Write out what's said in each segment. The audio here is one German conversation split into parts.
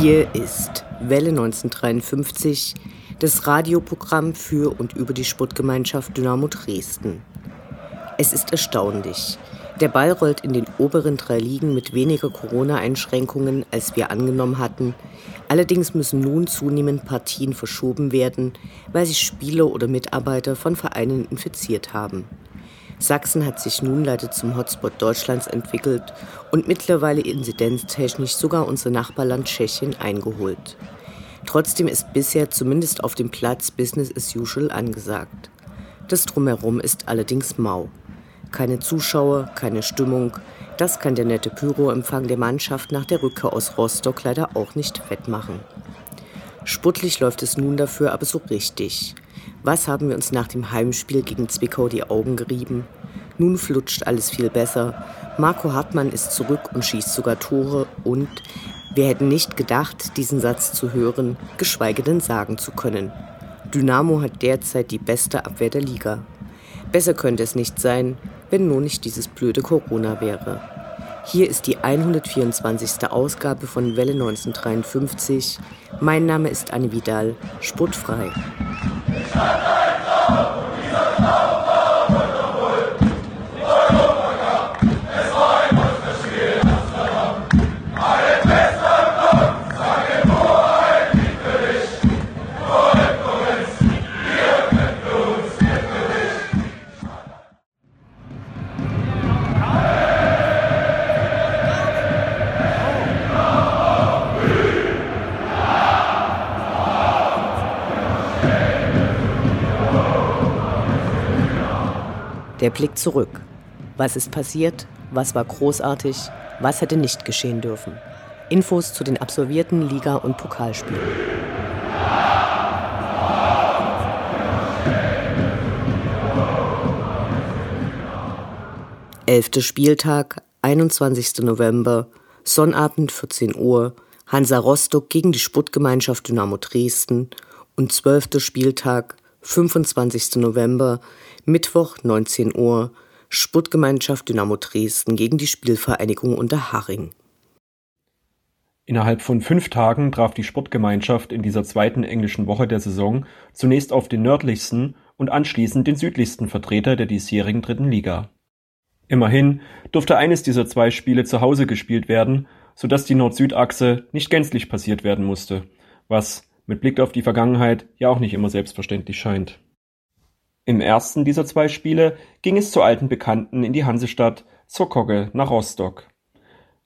Hier ist Welle 1953, das Radioprogramm für und über die Sportgemeinschaft Dynamo Dresden. Es ist erstaunlich. Der Ball rollt in den oberen drei Ligen mit weniger Corona-Einschränkungen, als wir angenommen hatten. Allerdings müssen nun zunehmend Partien verschoben werden, weil sich Spieler oder Mitarbeiter von Vereinen infiziert haben. Sachsen hat sich nun leider zum Hotspot Deutschlands entwickelt und mittlerweile inzidenztechnisch sogar unser Nachbarland Tschechien eingeholt. Trotzdem ist bisher zumindest auf dem Platz Business as usual angesagt. Das drumherum ist allerdings mau. Keine Zuschauer, keine Stimmung, das kann der nette Pyroempfang der Mannschaft nach der Rückkehr aus Rostock leider auch nicht wettmachen. Sportlich läuft es nun dafür aber so richtig. Was haben wir uns nach dem Heimspiel gegen Zwickau die Augen gerieben? Nun flutscht alles viel besser. Marco Hartmann ist zurück und schießt sogar Tore und wir hätten nicht gedacht, diesen Satz zu hören, geschweige denn sagen zu können. Dynamo hat derzeit die beste Abwehr der Liga. Besser könnte es nicht sein, wenn nur nicht dieses blöde Corona wäre. Hier ist die 124. Ausgabe von Welle 1953. Mein Name ist Anne Vidal, sportfrei. Der Blick zurück. Was ist passiert? Was war großartig? Was hätte nicht geschehen dürfen? Infos zu den absolvierten Liga- und Pokalspielen. Elfter Spieltag, 21. November, Sonnabend 14 Uhr, Hansa Rostock gegen die Sportgemeinschaft Dynamo Dresden und zwölfter Spieltag, 25. November, Mittwoch 19 Uhr, Sportgemeinschaft Dynamo Dresden gegen die Spielvereinigung Unterhaching. Innerhalb von fünf Tagen traf die Sportgemeinschaft in dieser zweiten englischen Woche der Saison zunächst auf den nördlichsten und anschließend den südlichsten Vertreter der diesjährigen dritten Liga. Immerhin durfte eines dieser zwei Spiele zu Hause gespielt werden, sodass die Nord-Süd-Achse nicht gänzlich passiert werden musste, was mit Blick auf die Vergangenheit ja auch nicht immer selbstverständlich scheint. Im ersten dieser zwei Spiele ging es zu alten Bekannten in die Hansestadt Sokogge nach Rostock.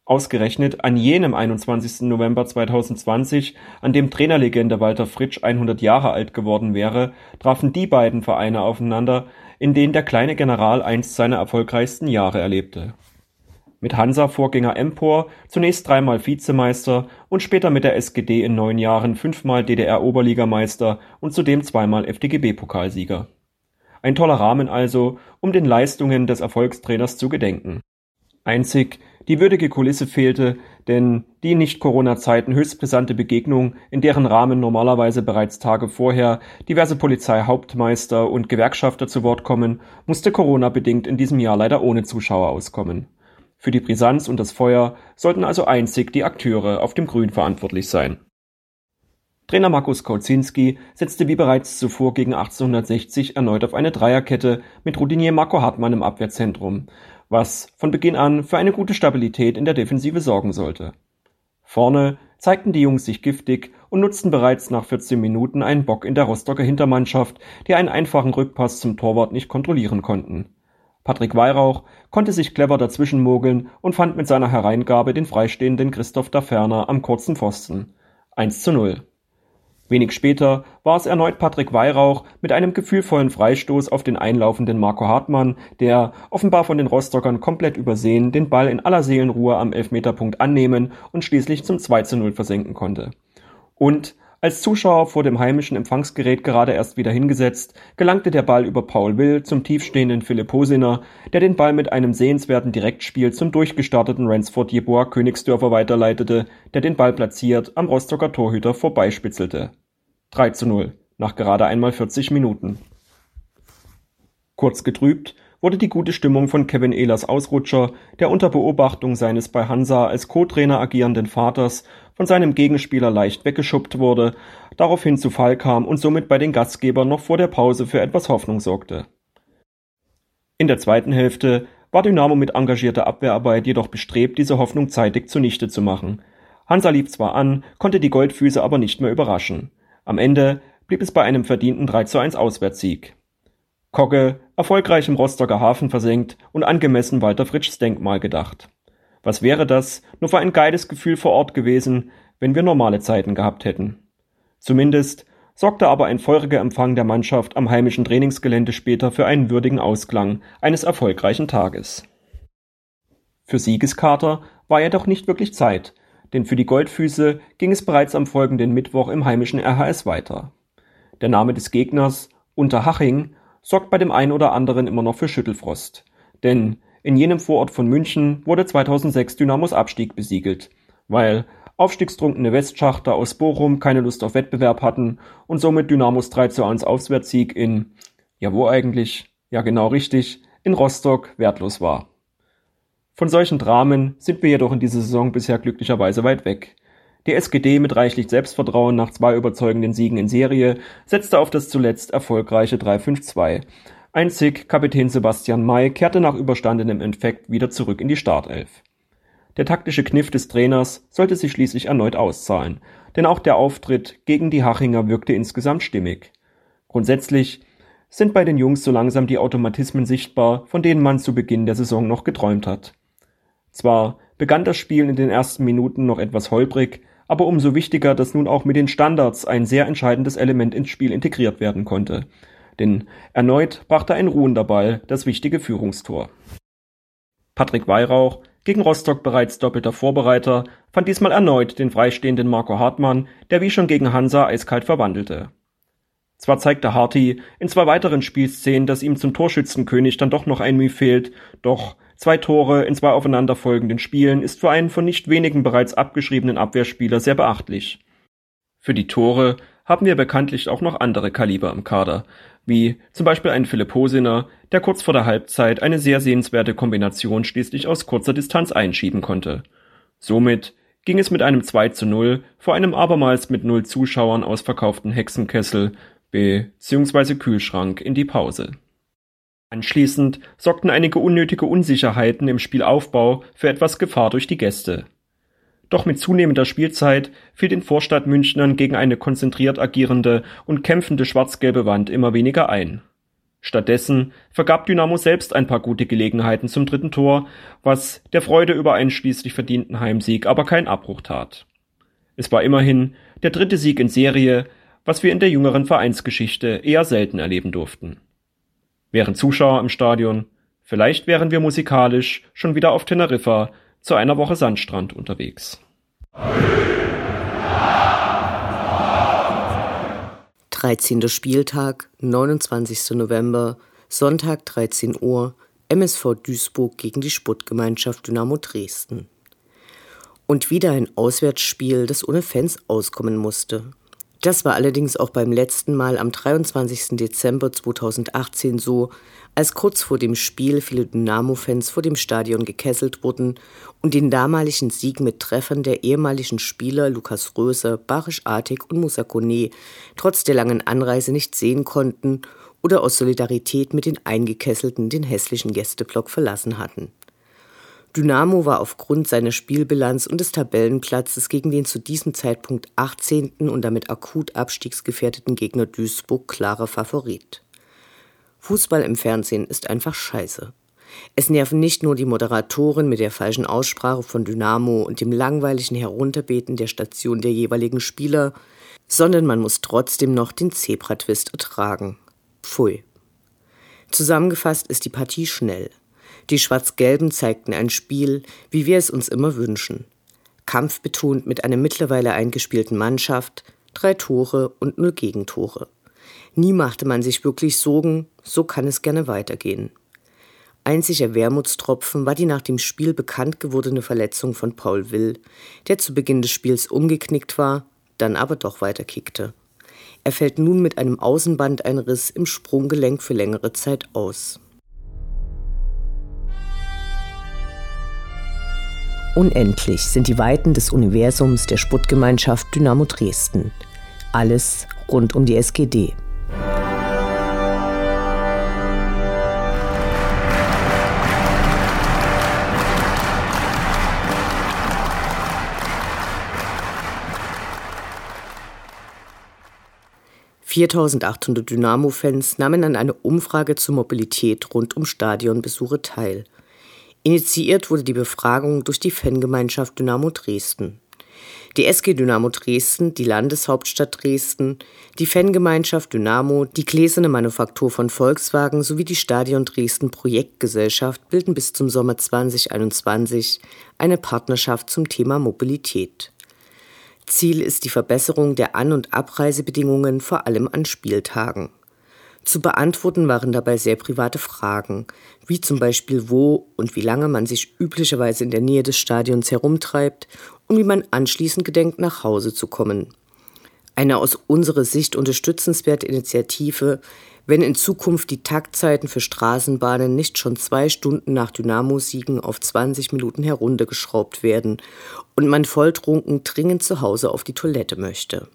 Ausgerechnet an jenem 21. November 2020, an dem Trainerlegende Walter Fritsch 100 Jahre alt geworden wäre, trafen die beiden Vereine aufeinander, in denen der kleine General einst seine erfolgreichsten Jahre erlebte. Mit Hansa-Vorgänger Empor zunächst dreimal Vizemeister und später mit der SGD in neun Jahren fünfmal DDR-Oberligameister und zudem zweimal FDGB-Pokalsieger. Ein toller Rahmen also, um den Leistungen des Erfolgstrainers zu gedenken. Einzig die würdige Kulisse fehlte, denn die Nicht-Corona-Zeiten höchst brisante Begegnung, in deren Rahmen normalerweise bereits Tage vorher diverse Polizeihauptmeister und Gewerkschafter zu Wort kommen, musste Corona-bedingt in diesem Jahr leider ohne Zuschauer auskommen. Für die Brisanz und das Feuer sollten also einzig die Akteure auf dem Grün verantwortlich sein. Trainer Markus Kauzinski setzte wie bereits zuvor gegen 1860 erneut auf eine Dreierkette mit Routinier Marco Hartmann im Abwehrzentrum, was von Beginn an für eine gute Stabilität in der Defensive sorgen sollte. Vorne zeigten die Jungs sich giftig und nutzten bereits nach 14 Minuten einen Bock in der Rostocker Hintermannschaft, die einen einfachen Rückpass zum Torwart nicht kontrollieren konnten. Patrick Weihrauch konnte sich clever dazwischenmogeln und fand mit seiner Hereingabe den freistehenden Christoph da Ferner am kurzen Pfosten. 1 zu 0. Wenig später war es erneut Patrick Weihrauch mit einem gefühlvollen Freistoß auf den einlaufenden Marco Hartmann, der, offenbar von den Rostockern komplett übersehen, den Ball in aller Seelenruhe am Elfmeterpunkt annehmen und schließlich zum 2 zu 0 versenken konnte. Und als Zuschauer vor dem heimischen Empfangsgerät gerade erst wieder hingesetzt, gelangte der Ball über Paul Will zum tiefstehenden Philipp Hosiner, der den Ball mit einem sehenswerten Direktspiel zum durchgestarteten Ransford Jeboa Königsdörfer weiterleitete, der den Ball platziert am Rostocker Torhüter vorbeispitzelte. 3 zu 0, nach gerade einmal 40 Minuten. Kurz getrübt wurde die gute Stimmung von Kevin Ehlers Ausrutscher, der unter Beobachtung seines bei Hansa als Co-Trainer agierenden Vaters von seinem Gegenspieler leicht weggeschubbt wurde, daraufhin zu Fall kam und somit bei den Gastgebern noch vor der Pause für etwas Hoffnung sorgte. In der zweiten Hälfte war Dynamo mit engagierter Abwehrarbeit jedoch bestrebt, diese Hoffnung zeitig zunichte zu machen. Hansa lief zwar an, konnte die Goldfüße aber nicht mehr überraschen. Am Ende blieb es bei einem verdienten 3 zu 1 Auswärtssieg. Kogge, erfolgreich im Rostocker Hafen versenkt und angemessen Walter Fritschs Denkmal gedacht. Was wäre das nur für ein geiles Gefühl vor Ort gewesen, wenn wir normale Zeiten gehabt hätten. Zumindest sorgte aber ein feuriger Empfang der Mannschaft am heimischen Trainingsgelände später für einen würdigen Ausklang eines erfolgreichen Tages. Für Siegeskater war jedoch nicht wirklich Zeit, denn für die Goldfüße ging es bereits am folgenden Mittwoch im heimischen RHS weiter. Der Name des Gegners, Unterhaching, sorgt bei dem einen oder anderen immer noch für Schüttelfrost. Denn in jenem Vorort von München wurde 2006 Dynamos Abstieg besiegelt, weil aufstiegstrunkene Westschachter aus Bochum keine Lust auf Wettbewerb hatten und somit Dynamos 3 zu 1 Auswärtssieg in, ja wo eigentlich, ja genau richtig, in Rostock wertlos war. Von solchen Dramen sind wir jedoch in dieser Saison bisher glücklicherweise weit weg. Die SGD mit reichlich Selbstvertrauen nach zwei überzeugenden Siegen in Serie setzte auf das zuletzt erfolgreiche 3-5-2 Einzig Kapitän Sebastian May kehrte nach überstandenem Infekt wieder zurück in die Startelf. Der taktische Kniff des Trainers sollte sich schließlich erneut auszahlen, denn auch der Auftritt gegen die Hachinger wirkte insgesamt stimmig. Grundsätzlich sind bei den Jungs so langsam die Automatismen sichtbar, von denen man zu Beginn der Saison noch geträumt hat. Zwar begann das Spiel in den ersten Minuten noch etwas holprig, aber umso wichtiger, dass nun auch mit den Standards ein sehr entscheidendes Element ins Spiel integriert werden konnte denn erneut brachte ein ruhender Ball das wichtige Führungstor. Patrick Weihrauch, gegen Rostock bereits doppelter Vorbereiter, fand diesmal erneut den freistehenden Marco Hartmann, der wie schon gegen Hansa eiskalt verwandelte. Zwar zeigte Harty in zwei weiteren Spielszenen, dass ihm zum Torschützenkönig dann doch noch ein Mühe fehlt, doch zwei Tore in zwei aufeinanderfolgenden Spielen ist für einen von nicht wenigen bereits abgeschriebenen Abwehrspieler sehr beachtlich. Für die Tore haben wir bekanntlich auch noch andere Kaliber im Kader, wie zum Beispiel ein Philipp Hosiner, der kurz vor der Halbzeit eine sehr sehenswerte Kombination schließlich aus kurzer Distanz einschieben konnte. Somit ging es mit einem 2 zu 0 vor einem abermals mit null Zuschauern ausverkauften Hexenkessel bzw. Kühlschrank in die Pause. Anschließend sorgten einige unnötige Unsicherheiten im Spielaufbau für etwas Gefahr durch die Gäste. Doch mit zunehmender Spielzeit fiel den Vorstadtmünchnern gegen eine konzentriert agierende und kämpfende schwarz-gelbe Wand immer weniger ein. Stattdessen vergab Dynamo selbst ein paar gute Gelegenheiten zum dritten Tor, was der Freude über einen schließlich verdienten Heimsieg aber keinen Abbruch tat. Es war immerhin der dritte Sieg in Serie, was wir in der jüngeren Vereinsgeschichte eher selten erleben durften. Wären Zuschauer im Stadion, vielleicht wären wir musikalisch schon wieder auf Teneriffa zu einer Woche Sandstrand unterwegs. 13. Spieltag, 29. November, Sonntag 13 Uhr, MSV Duisburg gegen die Sportgemeinschaft Dynamo Dresden. Und wieder ein Auswärtsspiel, das ohne Fans auskommen musste. Das war allerdings auch beim letzten Mal am 23. Dezember 2018 so, als kurz vor dem Spiel viele Dynamo-Fans vor dem Stadion gekesselt wurden und den damaligen Sieg mit Treffern der ehemaligen Spieler Lukas Röser, Barisch Artig und Musa Kone trotz der langen Anreise nicht sehen konnten oder aus Solidarität mit den Eingekesselten den hässlichen Gästeblock verlassen hatten. Dynamo war aufgrund seiner Spielbilanz und des Tabellenplatzes gegen den zu diesem Zeitpunkt 18. und damit akut abstiegsgefährdeten Gegner Duisburg klarer Favorit. Fußball im Fernsehen ist einfach scheiße. Es nerven nicht nur die Moderatoren mit der falschen Aussprache von Dynamo und dem langweiligen Herunterbeten der Station der jeweiligen Spieler, sondern man muss trotzdem noch den Zebratwist ertragen. Pfui. Zusammengefasst ist die Partie schnell. Die Schwarz-Gelben zeigten ein Spiel, wie wir es uns immer wünschen. Kampfbetont mit einer mittlerweile eingespielten Mannschaft, drei Tore und null Gegentore. Nie machte man sich wirklich Sorgen, so kann es gerne weitergehen. Einziger Wermutstropfen war die nach dem Spiel bekannt gewordene Verletzung von Paul Will, der zu Beginn des Spiels umgeknickt war, dann aber doch weiterkickte. Er fällt nun mit einem Außenbandeinriss im Sprunggelenk für längere Zeit aus. Unendlich sind die Weiten des Universums der Sputtgemeinschaft Dynamo Dresden. Alles rund um die SGD. 4800 Dynamo-Fans nahmen an einer Umfrage zur Mobilität rund um Stadionbesuche teil. Initiiert wurde die Befragung durch die Fangemeinschaft Dynamo Dresden. Die SG Dynamo Dresden, die Landeshauptstadt Dresden, die Fangemeinschaft Dynamo, die Gläserne Manufaktur von Volkswagen sowie die Stadion Dresden Projektgesellschaft bilden bis zum Sommer 2021 eine Partnerschaft zum Thema Mobilität. Ziel ist die Verbesserung der An- und Abreisebedingungen vor allem an Spieltagen. Zu beantworten waren dabei sehr private Fragen, wie zum Beispiel wo und wie lange man sich üblicherweise in der Nähe des Stadions herumtreibt und wie man anschließend gedenkt, nach Hause zu kommen. Eine aus unserer Sicht unterstützenswerte Initiative, wenn in Zukunft die Taktzeiten für Straßenbahnen nicht schon zwei Stunden nach Dynamo-Siegen auf 20 Minuten heruntergeschraubt werden und man volltrunken dringend zu Hause auf die Toilette möchte.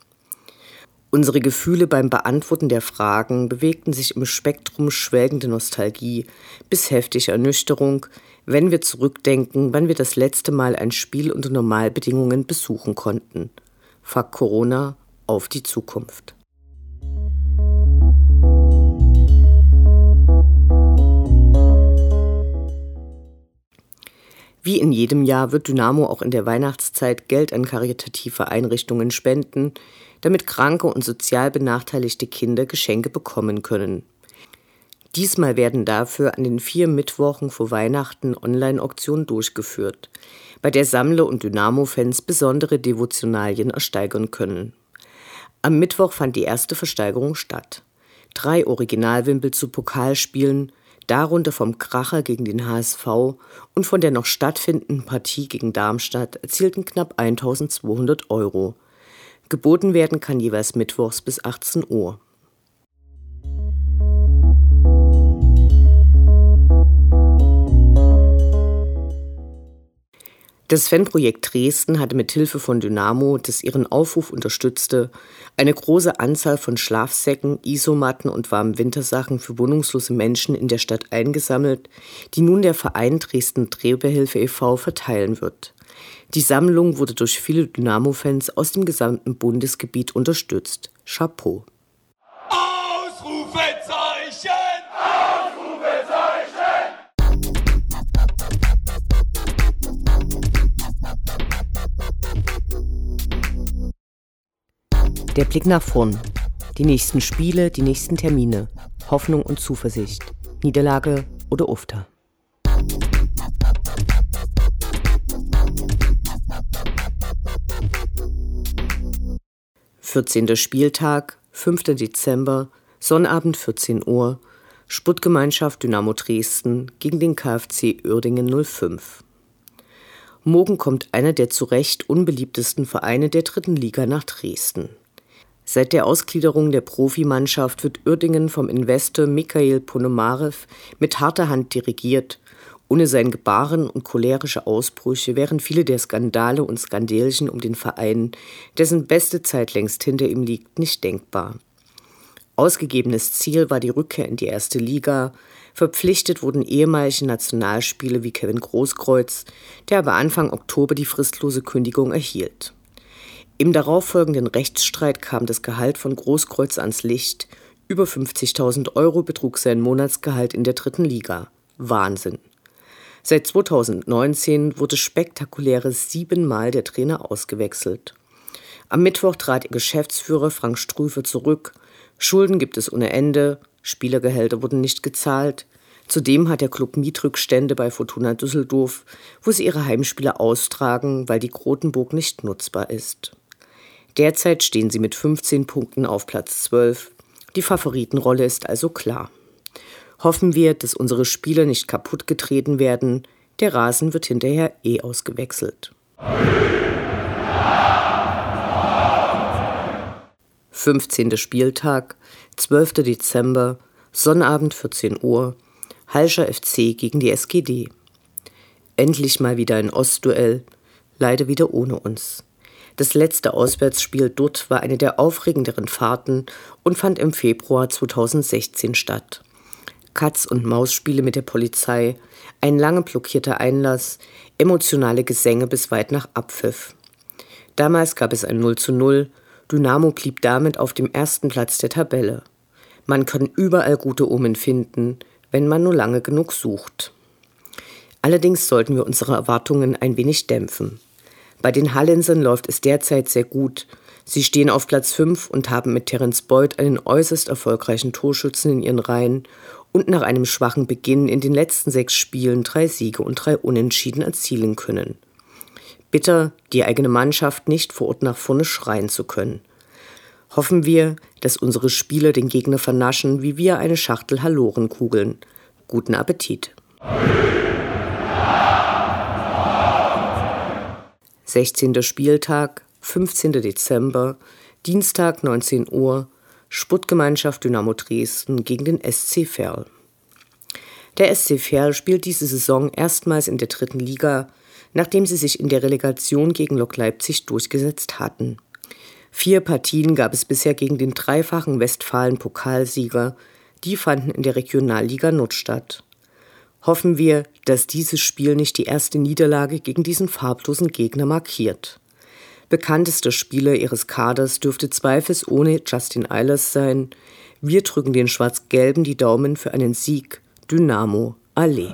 Unsere Gefühle beim Beantworten der Fragen bewegten sich im Spektrum schwelgende Nostalgie bis heftige Ernüchterung, wenn wir zurückdenken, wann wir das letzte Mal ein Spiel unter Normalbedingungen besuchen konnten. Fuck Corona auf die Zukunft. Wie in jedem Jahr wird Dynamo auch in der Weihnachtszeit Geld an karitative Einrichtungen spenden, damit kranke und sozial benachteiligte Kinder Geschenke bekommen können. Diesmal werden dafür an den vier Mittwochen vor Weihnachten Online-Auktionen durchgeführt, bei der Sammler und Dynamo-Fans besondere Devotionalien ersteigern können. Am Mittwoch fand die erste Versteigerung statt. Drei Originalwimpel zu Pokalspielen, darunter vom Kracher gegen den HSV und von der noch stattfindenden Partie gegen Darmstadt erzielten knapp 1200 Euro. Geboten werden kann jeweils mittwochs bis 18 Uhr. Das Fanprojekt Dresden hatte mit Hilfe von Dynamo, das ihren Aufruf unterstützte, eine große Anzahl von Schlafsäcken, Isomatten und warmen Wintersachen für wohnungslose Menschen in der Stadt eingesammelt, die nun der Verein Dresden Drehbehilfe e.V. verteilen wird. Die Sammlung wurde durch viele Dynamo-Fans aus dem gesamten Bundesgebiet unterstützt. Chapeau. Der Blick nach vorn. Die nächsten Spiele, die nächsten Termine. Hoffnung und Zuversicht. Niederlage oder Ufter. Vierzehnter Spieltag, 5. Dezember, Sonnabend 14 Uhr, Sputtgemeinschaft Dynamo Dresden gegen den KfC Uerdingen 05. Morgen kommt einer der zu Recht unbeliebtesten Vereine der dritten Liga nach Dresden. Seit der Ausgliederung der Profimannschaft wird Uerdingen vom Investor Mikhail Ponomarev mit harter Hand dirigiert. Ohne sein Gebaren und cholerische Ausbrüche wären viele der Skandale und Skandelchen um den Verein, dessen beste Zeit längst hinter ihm liegt, nicht denkbar. Ausgegebenes Ziel war die Rückkehr in die erste Liga. Verpflichtet wurden ehemalige Nationalspiele wie Kevin Großkreuz, der aber Anfang Oktober die fristlose Kündigung erhielt. Im darauffolgenden Rechtsstreit kam das Gehalt von Großkreuz ans Licht. Über 50.000 Euro betrug sein Monatsgehalt in der dritten Liga. Wahnsinn. Seit 2019 wurde spektakuläre siebenmal der Trainer ausgewechselt. Am Mittwoch trat ihr Geschäftsführer Frank Strüfe zurück. Schulden gibt es ohne Ende, Spielergehälter wurden nicht gezahlt. Zudem hat der Club Mietrückstände bei Fortuna Düsseldorf, wo sie ihre Heimspiele austragen, weil die Grotenburg nicht nutzbar ist. Derzeit stehen sie mit 15 Punkten auf Platz 12. Die Favoritenrolle ist also klar. Hoffen wir, dass unsere Spieler nicht kaputt getreten werden. Der Rasen wird hinterher eh ausgewechselt. 15. Spieltag, 12. Dezember, Sonnabend 14 Uhr, Halscher FC gegen die SGD. Endlich mal wieder ein Ostduell, leider wieder ohne uns. Das letzte Auswärtsspiel dort war eine der aufregenderen Fahrten und fand im Februar 2016 statt. Katz- und Maus-Spiele mit der Polizei, ein lange blockierter Einlass, emotionale Gesänge bis weit nach Abpfiff. Damals gab es ein 0 zu 0, Dynamo blieb damit auf dem ersten Platz der Tabelle. Man kann überall gute Omen finden, wenn man nur lange genug sucht. Allerdings sollten wir unsere Erwartungen ein wenig dämpfen. Bei den Hallensern läuft es derzeit sehr gut. Sie stehen auf Platz 5 und haben mit Terence Boyd einen äußerst erfolgreichen Torschützen in ihren Reihen und nach einem schwachen Beginn in den letzten sechs Spielen drei Siege und drei Unentschieden erzielen können. Bitter, die eigene Mannschaft nicht vor Ort nach vorne schreien zu können. Hoffen wir, dass unsere Spieler den Gegner vernaschen, wie wir eine Schachtel Halorenkugeln. Guten Appetit! 16. Spieltag, 15. Dezember, Dienstag 19 Uhr, Sportgemeinschaft Dynamo Dresden gegen den SC Verl. Der SC Verl spielt diese Saison erstmals in der dritten Liga, nachdem sie sich in der Relegation gegen Lok Leipzig durchgesetzt hatten. Vier Partien gab es bisher gegen den dreifachen Westfalen-Pokalsieger, die fanden in der Regionalliga Nord statt. Hoffen wir, dass dieses Spiel nicht die erste Niederlage gegen diesen farblosen Gegner markiert. Bekanntester Spieler ihres Kaders dürfte zweifelsohne Justin Eilers sein. Wir drücken den Schwarz-Gelben die Daumen für einen Sieg. Dynamo Allee.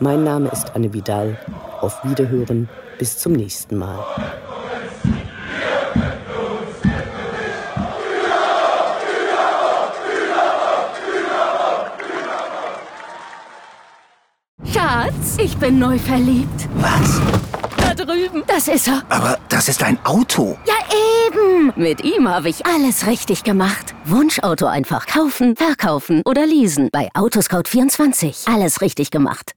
Mein Name ist Anne Vidal. Auf Wiederhören bis zum nächsten Mal. Schatz, ich bin neu verliebt. Was? Da drüben. Das ist er. Aber das ist ein Auto. Ja, eben. Mit ihm habe ich alles richtig gemacht. Wunschauto einfach kaufen, verkaufen oder leasen. Bei Autoscout24. Alles richtig gemacht.